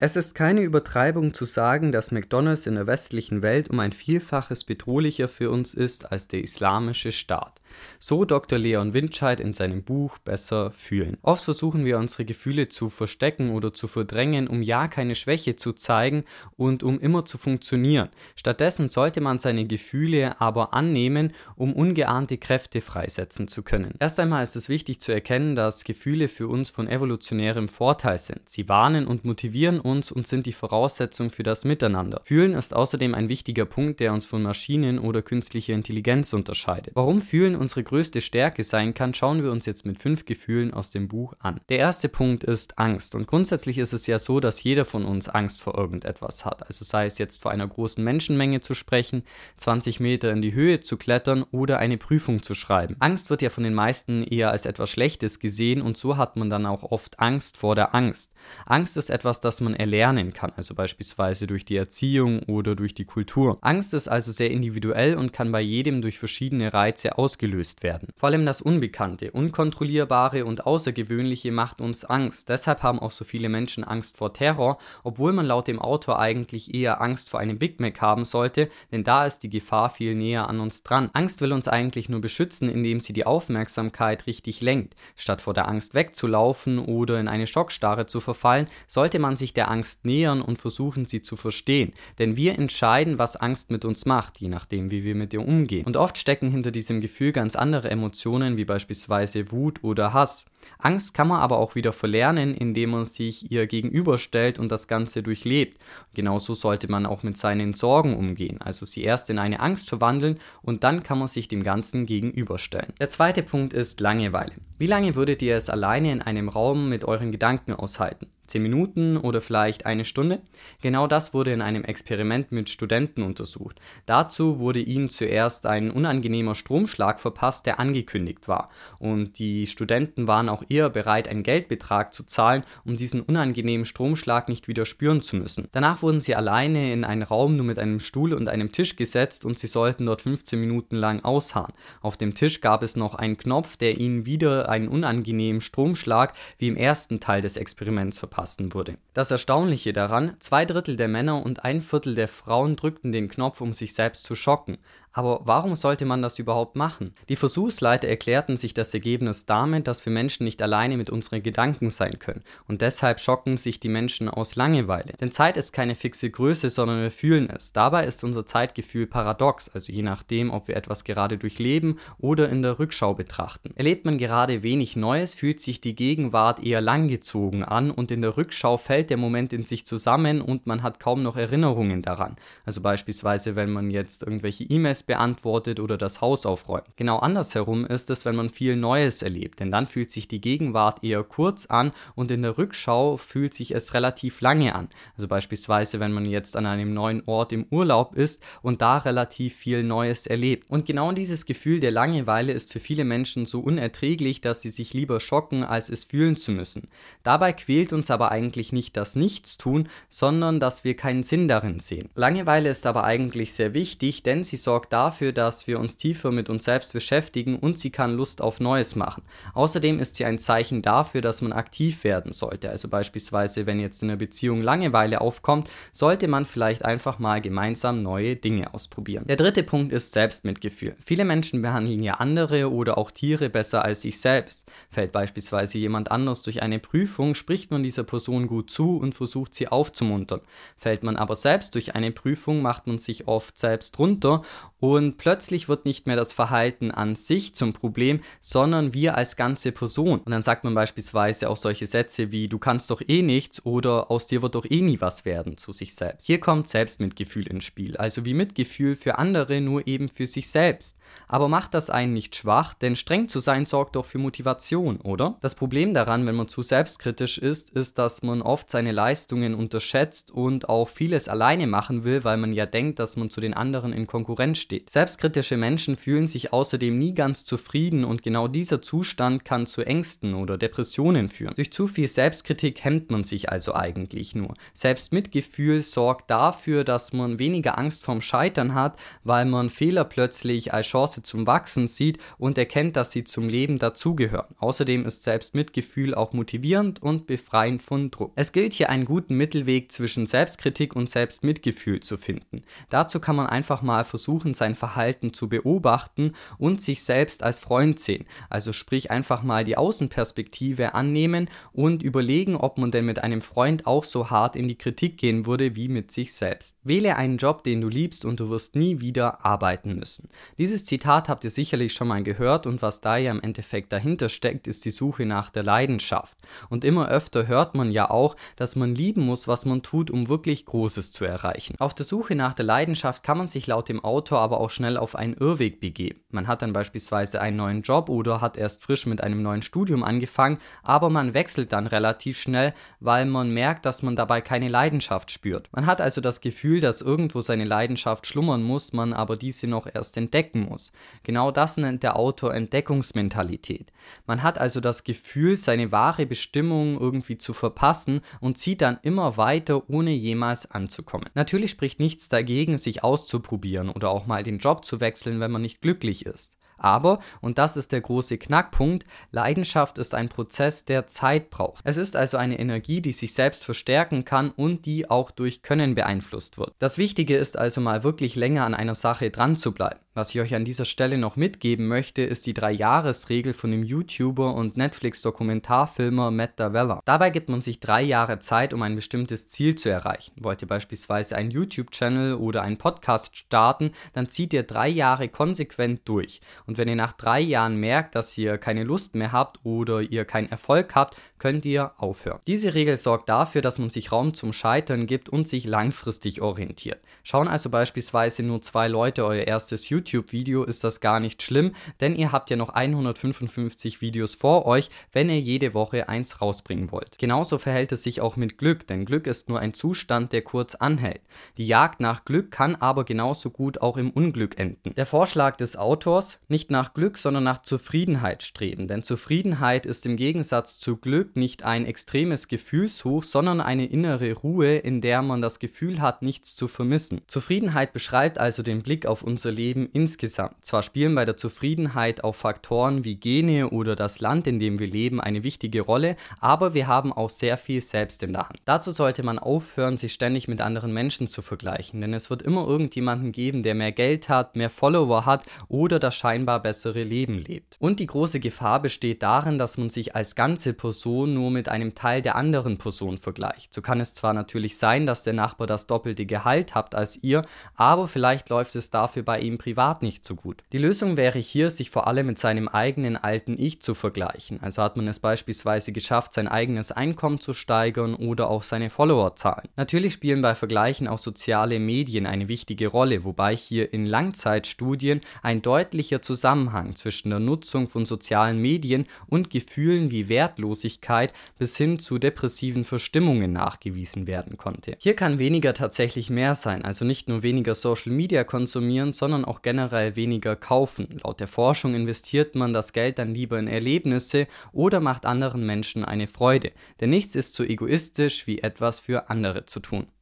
Es ist keine Übertreibung zu sagen, dass McDonald's in der westlichen Welt um ein Vielfaches bedrohlicher für uns ist als der Islamische Staat. So Dr. Leon Windscheid in seinem Buch Besser fühlen. Oft versuchen wir unsere Gefühle zu verstecken oder zu verdrängen, um ja keine Schwäche zu zeigen und um immer zu funktionieren. Stattdessen sollte man seine Gefühle aber annehmen, um ungeahnte Kräfte freisetzen zu können. Erst einmal ist es wichtig zu erkennen, dass Gefühle für uns von evolutionärem Vorteil sind. Sie warnen und motivieren uns und sind die Voraussetzung für das Miteinander. Fühlen ist außerdem ein wichtiger Punkt, der uns von Maschinen oder künstlicher Intelligenz unterscheidet. Warum Fühlen unsere größte Stärke sein kann, schauen wir uns jetzt mit fünf Gefühlen aus dem Buch an. Der erste Punkt ist Angst und grundsätzlich ist es ja so, dass jeder von uns Angst vor irgendetwas hat. Also sei es jetzt vor einer großen Menschenmenge zu sprechen, 20 Meter in die Höhe zu klettern oder eine Prüfung zu schreiben. Angst wird ja von den meisten eher als etwas Schlechtes gesehen und so hat man dann auch oft Angst vor der Angst. Angst ist etwas, das man erlernen kann, also beispielsweise durch die Erziehung oder durch die Kultur. Angst ist also sehr individuell und kann bei jedem durch verschiedene Reize ausgelöst werden. Vor allem das Unbekannte, Unkontrollierbare und Außergewöhnliche macht uns Angst. Deshalb haben auch so viele Menschen Angst vor Terror, obwohl man laut dem Autor eigentlich eher Angst vor einem Big Mac haben sollte, denn da ist die Gefahr viel näher an uns dran. Angst will uns eigentlich nur beschützen, indem sie die Aufmerksamkeit richtig lenkt. Statt vor der Angst wegzulaufen oder in eine Schockstarre zu verfallen, sollte man sich der Angst nähern und versuchen, sie zu verstehen. Denn wir entscheiden, was Angst mit uns macht, je nachdem, wie wir mit ihr umgehen. Und oft stecken hinter diesem Gefühl ganz andere Emotionen, wie beispielsweise Wut oder Hass. Angst kann man aber auch wieder verlernen, indem man sich ihr gegenüberstellt und das Ganze durchlebt. Genauso sollte man auch mit seinen Sorgen umgehen, also sie erst in eine Angst verwandeln und dann kann man sich dem Ganzen gegenüberstellen. Der zweite Punkt ist Langeweile. Wie lange würdet ihr es alleine in einem Raum mit euren Gedanken aushalten? 10 Minuten oder vielleicht eine Stunde? Genau das wurde in einem Experiment mit Studenten untersucht. Dazu wurde ihnen zuerst ein unangenehmer Stromschlag verpasst, der angekündigt war. Und die Studenten waren auch eher bereit, einen Geldbetrag zu zahlen, um diesen unangenehmen Stromschlag nicht wieder spüren zu müssen. Danach wurden sie alleine in einen Raum nur mit einem Stuhl und einem Tisch gesetzt und sie sollten dort 15 Minuten lang ausharren. Auf dem Tisch gab es noch einen Knopf, der ihnen wieder einen unangenehmen Stromschlag wie im ersten Teil des Experiments verpasst verpassten wurde. Das Erstaunliche daran, zwei Drittel der Männer und ein Viertel der Frauen drückten den Knopf, um sich selbst zu schocken. Aber warum sollte man das überhaupt machen? Die Versuchsleiter erklärten sich das Ergebnis damit, dass wir Menschen nicht alleine mit unseren Gedanken sein können und deshalb schocken sich die Menschen aus Langeweile. Denn Zeit ist keine fixe Größe, sondern wir fühlen es. Dabei ist unser Zeitgefühl paradox, also je nachdem, ob wir etwas gerade durchleben oder in der Rückschau betrachten. Erlebt man gerade wenig Neues, fühlt sich die Gegenwart eher langgezogen an und in der Rückschau fällt der Moment in sich zusammen und man hat kaum noch Erinnerungen daran. Also beispielsweise, wenn man jetzt irgendwelche E-Mails beantwortet oder das Haus aufräumt. Genau andersherum ist es, wenn man viel Neues erlebt, denn dann fühlt sich die Gegenwart eher kurz an und in der Rückschau fühlt sich es relativ lange an. Also beispielsweise, wenn man jetzt an einem neuen Ort im Urlaub ist und da relativ viel Neues erlebt. Und genau dieses Gefühl der Langeweile ist für viele Menschen so unerträglich, dass sie sich lieber schocken, als es fühlen zu müssen. Dabei quält uns aber eigentlich nicht das Nichtstun, sondern dass wir keinen Sinn darin sehen. Langeweile ist aber eigentlich sehr wichtig, denn sie sorgt dafür, dass wir uns tiefer mit uns selbst beschäftigen und sie kann Lust auf Neues machen. Außerdem ist sie ein Zeichen dafür, dass man aktiv werden sollte. Also beispielsweise, wenn jetzt in einer Beziehung Langeweile aufkommt, sollte man vielleicht einfach mal gemeinsam neue Dinge ausprobieren. Der dritte Punkt ist Selbstmitgefühl. Viele Menschen behandeln ja andere oder auch Tiere besser als sich selbst. Fällt beispielsweise jemand anders durch eine Prüfung, spricht man dieser Person gut zu und versucht sie aufzumuntern. Fällt man aber selbst durch eine Prüfung, macht man sich oft selbst runter und plötzlich wird nicht mehr das Verhalten an sich zum Problem, sondern wir als ganze Person. Und dann sagt man beispielsweise auch solche Sätze wie du kannst doch eh nichts oder aus dir wird doch eh nie was werden zu sich selbst. Hier kommt Selbstmitgefühl ins Spiel, also wie Mitgefühl für andere, nur eben für sich selbst. Aber macht das einen nicht schwach, denn streng zu sein sorgt doch für Motivation, oder? Das Problem daran, wenn man zu selbstkritisch ist, ist, dass man oft seine Leistungen unterschätzt und auch vieles alleine machen will, weil man ja denkt, dass man zu den anderen in Konkurrenz steht. Selbstkritische Menschen fühlen sich außerdem nie ganz zufrieden und genau dieser Zustand kann zu Ängsten oder Depressionen führen. Durch zu viel Selbstkritik hemmt man sich also eigentlich nur. Selbstmitgefühl sorgt dafür, dass man weniger Angst vorm Scheitern hat, weil man Fehler plötzlich als Chance zum Wachsen sieht und erkennt, dass sie zum Leben dazugehören. Außerdem ist Selbstmitgefühl auch motivierend und befreiend von Druck. Es gilt hier einen guten Mittelweg zwischen Selbstkritik und Selbstmitgefühl zu finden. Dazu kann man einfach mal versuchen, sein Verhalten zu beobachten und sich selbst als Freund sehen. Also sprich einfach mal die Außenperspektive annehmen und überlegen, ob man denn mit einem Freund auch so hart in die Kritik gehen würde wie mit sich selbst. Wähle einen Job, den du liebst und du wirst nie wieder arbeiten müssen. Dieses Zitat habt ihr sicherlich schon mal gehört und was da ja im Endeffekt dahinter steckt, ist die Suche nach der Leidenschaft. Und immer öfter hört man ja auch, dass man lieben muss, was man tut, um wirklich Großes zu erreichen. Auf der Suche nach der Leidenschaft kann man sich laut dem Autor aber auch schnell auf einen Irrweg begeben. Man hat dann beispielsweise einen neuen Job oder hat erst frisch mit einem neuen Studium angefangen, aber man wechselt dann relativ schnell, weil man merkt, dass man dabei keine Leidenschaft spürt. Man hat also das Gefühl, dass irgendwo seine Leidenschaft schlummern muss, man aber diese noch erst entdecken muss. Genau das nennt der Autor Entdeckungsmentalität. Man hat also das Gefühl, seine wahre Bestimmung irgendwie zu verpassen und zieht dann immer weiter, ohne jemals anzukommen. Natürlich spricht nichts dagegen, sich auszuprobieren oder auch mal den Job zu wechseln, wenn man nicht glücklich ist. Aber, und das ist der große Knackpunkt, Leidenschaft ist ein Prozess, der Zeit braucht. Es ist also eine Energie, die sich selbst verstärken kann und die auch durch Können beeinflusst wird. Das Wichtige ist also mal wirklich länger an einer Sache dran zu bleiben. Was ich euch an dieser Stelle noch mitgeben möchte, ist die Drei-Jahres-Regel von dem YouTuber und Netflix-Dokumentarfilmer Matt Davella. Dabei gibt man sich drei Jahre Zeit, um ein bestimmtes Ziel zu erreichen. Wollt ihr beispielsweise einen YouTube-Channel oder einen Podcast starten, dann zieht ihr drei Jahre konsequent durch. Und wenn ihr nach drei Jahren merkt, dass ihr keine Lust mehr habt oder ihr keinen Erfolg habt, könnt ihr aufhören. Diese Regel sorgt dafür, dass man sich Raum zum Scheitern gibt und sich langfristig orientiert. Schauen also beispielsweise nur zwei Leute euer erstes YouTube YouTube-Video ist das gar nicht schlimm, denn ihr habt ja noch 155 Videos vor euch, wenn ihr jede Woche eins rausbringen wollt. Genauso verhält es sich auch mit Glück, denn Glück ist nur ein Zustand, der kurz anhält. Die Jagd nach Glück kann aber genauso gut auch im Unglück enden. Der Vorschlag des Autors, nicht nach Glück, sondern nach Zufriedenheit streben, denn Zufriedenheit ist im Gegensatz zu Glück nicht ein extremes Gefühlshoch, sondern eine innere Ruhe, in der man das Gefühl hat, nichts zu vermissen. Zufriedenheit beschreibt also den Blick auf unser Leben insgesamt. Zwar spielen bei der Zufriedenheit auch Faktoren wie Gene oder das Land, in dem wir leben, eine wichtige Rolle, aber wir haben auch sehr viel selbst in der Hand. Dazu sollte man aufhören, sich ständig mit anderen Menschen zu vergleichen, denn es wird immer irgendjemanden geben, der mehr Geld hat, mehr Follower hat oder das scheinbar bessere Leben lebt. Und die große Gefahr besteht darin, dass man sich als ganze Person nur mit einem Teil der anderen Person vergleicht. So kann es zwar natürlich sein, dass der Nachbar das doppelte Gehalt hat als ihr, aber vielleicht läuft es dafür bei ihm privat privat nicht so gut. Die Lösung wäre hier, sich vor allem mit seinem eigenen alten Ich zu vergleichen. Also hat man es beispielsweise geschafft, sein eigenes Einkommen zu steigern oder auch seine Followerzahlen. Natürlich spielen bei Vergleichen auch soziale Medien eine wichtige Rolle, wobei hier in Langzeitstudien ein deutlicher Zusammenhang zwischen der Nutzung von sozialen Medien und Gefühlen wie Wertlosigkeit bis hin zu depressiven Verstimmungen nachgewiesen werden konnte. Hier kann weniger tatsächlich mehr sein, also nicht nur weniger Social Media konsumieren, sondern auch generell weniger kaufen. Laut der Forschung investiert man das Geld dann lieber in Erlebnisse oder macht anderen Menschen eine Freude, denn nichts ist so egoistisch wie etwas für andere zu tun.